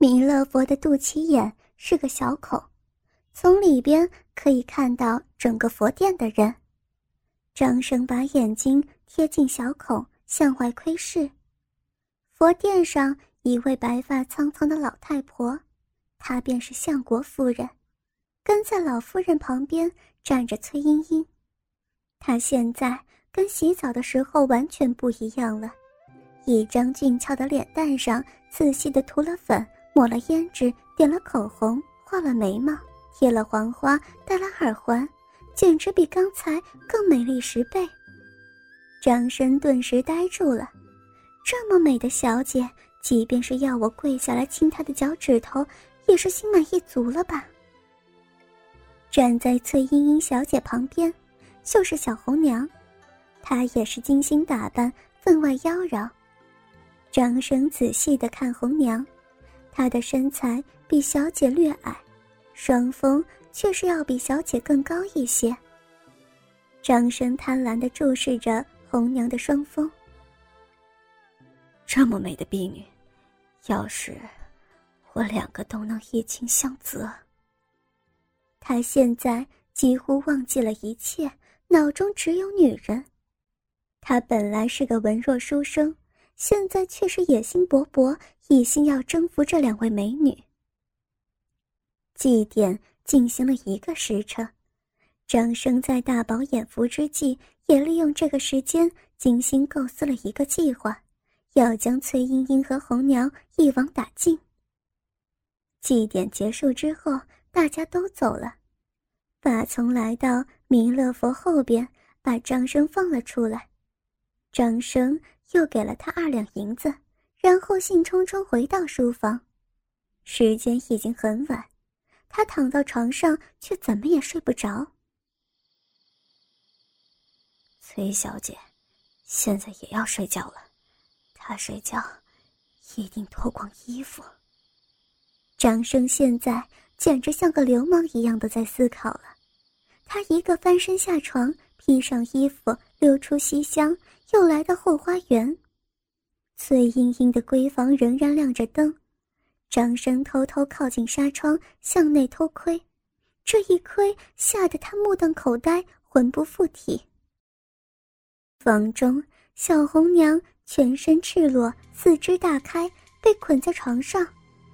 弥勒佛的肚脐眼是个小孔，从里边可以看到整个佛殿的人。张生把眼睛贴近小孔，向外窥视。佛殿上一位白发苍苍的老太婆，她便是相国夫人。跟在老夫人旁边站着崔莺莺，她现在跟洗澡的时候完全不一样了，一张俊俏的脸蛋上仔细的涂了粉，抹了胭脂，点了口红，画了眉毛，贴了黄花，戴了耳环，简直比刚才更美丽十倍。张生顿时呆住了，这么美的小姐，即便是要我跪下来亲她的脚趾头，也是心满意足了吧。站在崔莺莺小姐旁边，就是小红娘，她也是精心打扮，分外妖娆。张生仔细的看红娘，她的身材比小姐略矮，双峰却是要比小姐更高一些。张生贪婪的注视着红娘的双峰，这么美的婢女，要是我两个都能一情相择。他现在几乎忘记了一切，脑中只有女人。他本来是个文弱书生，现在却是野心勃勃，一心要征服这两位美女。祭典进行了一个时辰，张生在大饱眼福之际，也利用这个时间精心构思了一个计划，要将崔莺莺和红娘一网打尽。祭典结束之后，大家都走了。法从来到弥勒佛后边，把张生放了出来。张生又给了他二两银子，然后兴冲冲回到书房。时间已经很晚，他躺到床上，却怎么也睡不着。崔小姐，现在也要睡觉了。她睡觉，一定脱光衣服。张生现在。简直像个流氓一样的在思考了，他一个翻身下床，披上衣服，溜出西厢，又来到后花园。崔莺莺的闺房仍然亮着灯，张生偷偷靠近纱窗，向内偷窥。这一窥，吓得他目瞪口呆，魂不附体。房中，小红娘全身赤裸，四肢大开，被捆在床上，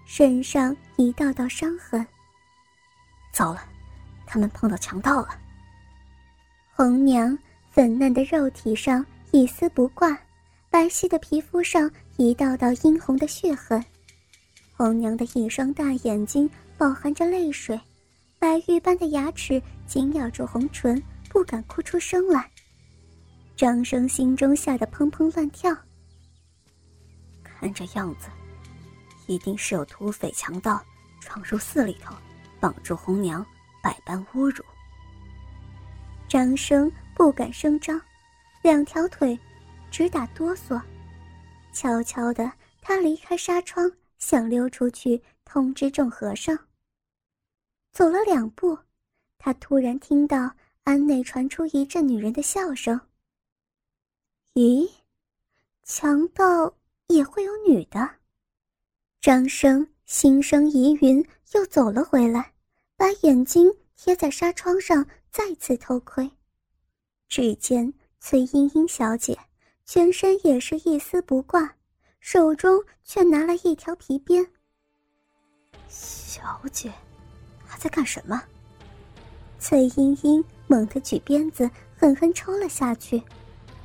身上一道道伤痕。糟了，他们碰到强盗了。红娘粉嫩的肉体上一丝不挂，白皙的皮肤上一道道殷红的血痕。红娘的一双大眼睛饱含着泪水，白玉般的牙齿紧咬住红唇，不敢哭出声来。张生心中吓得砰砰乱跳。看这样子，一定是有土匪强盗闯入寺里头。绑住红娘，百般侮辱。张生不敢声张，两条腿直打哆嗦。悄悄的，他离开纱窗，想溜出去通知众和尚。走了两步，他突然听到庵内传出一阵女人的笑声。咦，强盗也会有女的？张生心生疑云，又走了回来。把眼睛贴在纱窗上，再次偷窥。只见崔莺莺小姐全身也是一丝不挂，手中却拿了一条皮鞭。小姐，她在干什么？崔莺莺猛地举鞭子，狠狠抽了下去。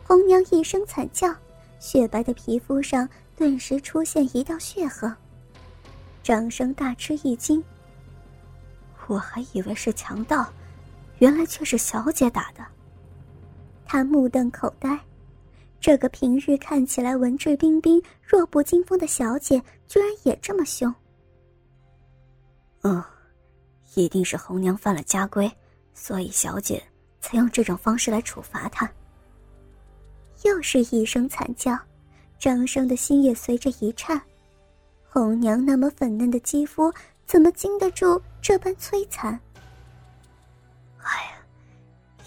红娘一声惨叫，雪白的皮肤上顿时出现一道血痕。张生大吃一惊。我还以为是强盗，原来却是小姐打的。他目瞪口呆，这个平日看起来文质彬彬、弱不禁风的小姐，居然也这么凶。嗯，一定是红娘犯了家规，所以小姐才用这种方式来处罚她。又是一声惨叫，张生的心也随着一颤。红娘那么粉嫩的肌肤。怎么经得住这般摧残？哎呀，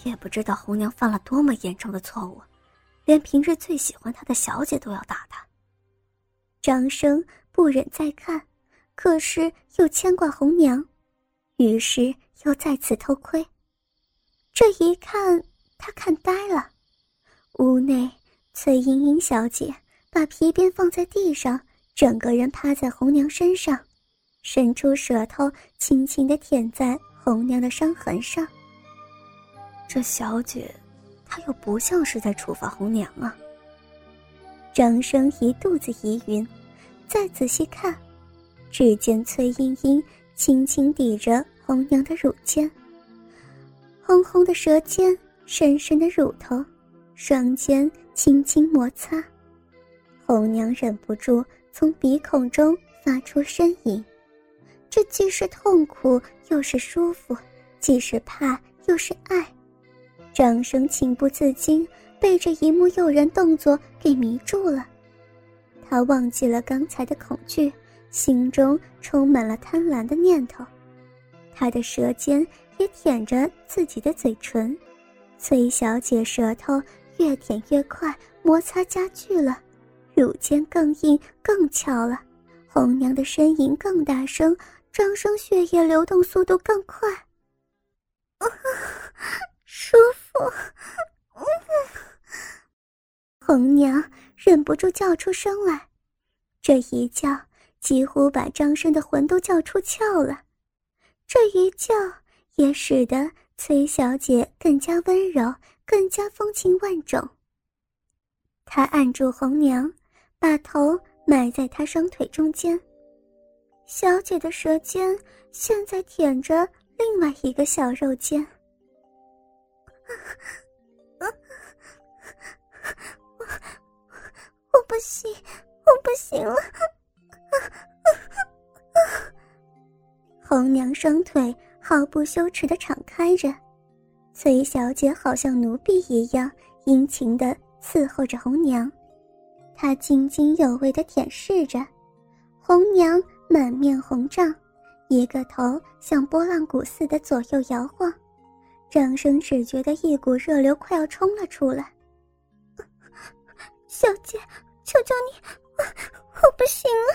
也不知道红娘犯了多么严重的错误，连平日最喜欢她的小姐都要打她。张生不忍再看，可是又牵挂红娘，于是又再次偷窥。这一看，他看呆了。屋内，崔莺莺小姐把皮鞭放在地上，整个人趴在红娘身上，伸出舌头轻轻地舔在红娘的伤痕上。这小姐，他又不像是在处罚红娘啊。张生一肚子疑云，再仔细看。只见崔莺莺轻轻抵着红娘的乳尖，红红的舌尖，深深的乳头，双肩轻轻摩擦，红娘忍不住从鼻孔中发出呻吟，这既是痛苦又是舒服，既是怕又是爱。张生情不自禁被这一幕诱人动作给迷住了，他忘记了刚才的恐惧。心中充满了贪婪的念头，他的舌尖也舔着自己的嘴唇，崔小姐舌头越舔越快，摩擦加剧了，乳尖更硬更翘了，红娘的呻吟更大声，张生血液流动速度更快，啊，舒服，红娘忍不住叫出声来，这一叫。几乎把张生的魂都叫出窍了，这一叫也使得崔小姐更加温柔，更加风情万种。他按住红娘，把头埋在她双腿中间。小姐的舌尖现在舔着另外一个小肉尖。不行，我不行了。红娘双腿毫不羞耻地敞开着，崔小姐好像奴婢一样殷勤地伺候着红娘，她津津有味地舔舐着，红娘满面红胀，一个头像拨浪鼓似的左右摇晃，张生只觉得一股热流快要冲了出来。小姐，求求你，我我不行了。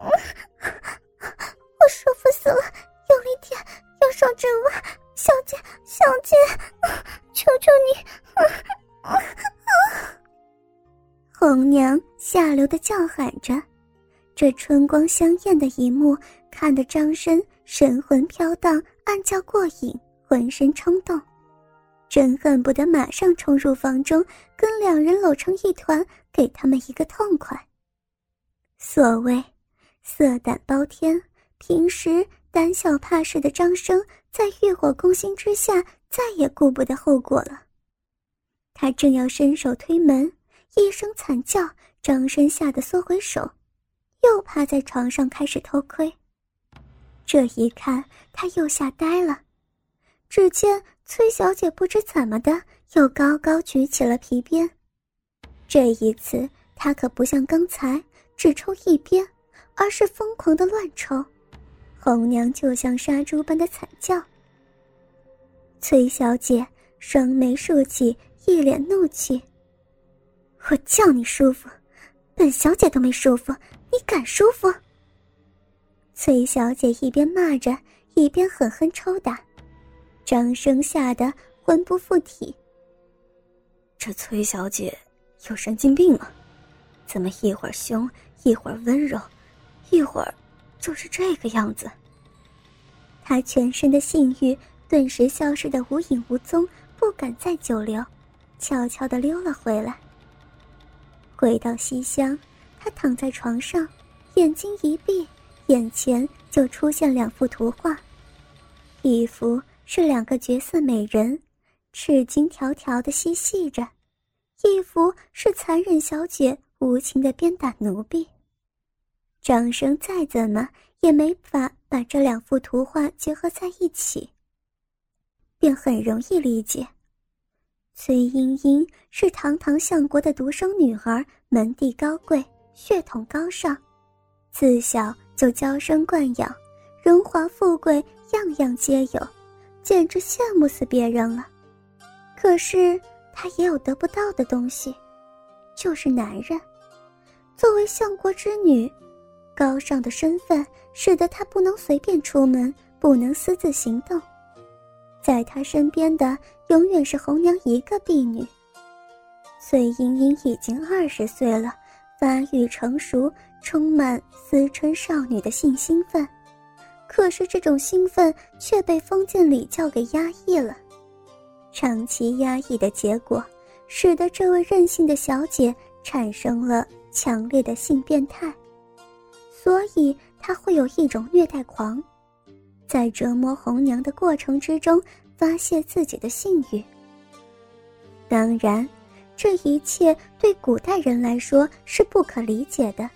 我舒服死了，用力点，用手指握，小姐，小姐，求求你！红娘下流的叫喊着，这春光香艳的一幕，看得张生神魂飘荡，暗叫过瘾，浑身冲动，真恨不得马上冲入房中，跟两人搂成一团，给他们一个痛快。所谓色胆包天。平时胆小怕事的张生，在欲火攻心之下，再也顾不得后果了。他正要伸手推门，一声惨叫，张生吓得缩回手，又趴在床上开始偷窥。这一看，他又吓呆了。只见崔小姐不知怎么的，又高高举起了皮鞭。这一次，她可不像刚才只抽一鞭，而是疯狂的乱抽。红娘就像杀猪般的惨叫。崔小姐双眉竖起，一脸怒气：“我叫你舒服，本小姐都没舒服，你敢舒服？”崔小姐一边骂着，一边狠狠抽打，张生吓得魂不附体。这崔小姐有神经病吗？怎么一会儿凶，一会儿温柔，一会儿……就是这个样子。他全身的性欲顿时消失的无影无踪，不敢再久留，悄悄地溜了回来。回到西厢，他躺在床上，眼睛一闭，眼前就出现两幅图画，一幅是两个绝色美人，赤金条条的嬉戏着；一幅是残忍小姐无情的鞭打奴婢。张生再怎么也没法把这两幅图画结合在一起，便很容易理解。崔莺莺是堂堂相国的独生女儿，门第高贵，血统高尚，自小就娇生惯养，荣华富贵样样皆有，简直羡慕死别人了。可是她也有得不到的东西，就是男人。作为相国之女。高尚的身份使得她不能随便出门，不能私自行动。在她身边的永远是红娘一个婢女。崔莺莺已经二十岁了，发育成熟，充满思春少女的性兴奋。可是这种兴奋却被封建礼教给压抑了。长期压抑的结果，使得这位任性的小姐产生了强烈的性变态，所以她会有一种虐待狂，在折磨红娘的过程之中发泄自己的性欲。当然。这一切对古代人来说是不可理解的，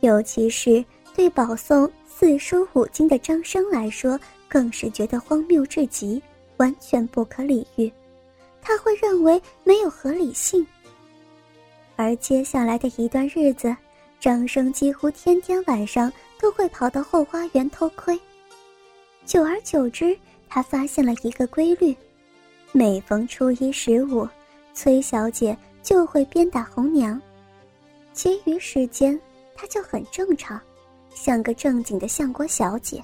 尤其是对保送四书五经的张生来说，更是觉得荒谬至极，完全不可理喻。他会认为没有合理性。而接下来的一段日子，张生几乎天天晚上都会跑到后花园偷窥。久而久之，他发现了一个规律：每逢初一十五。崔小姐就会鞭打红娘，其余时间她就很正常，像个正经的相国小姐。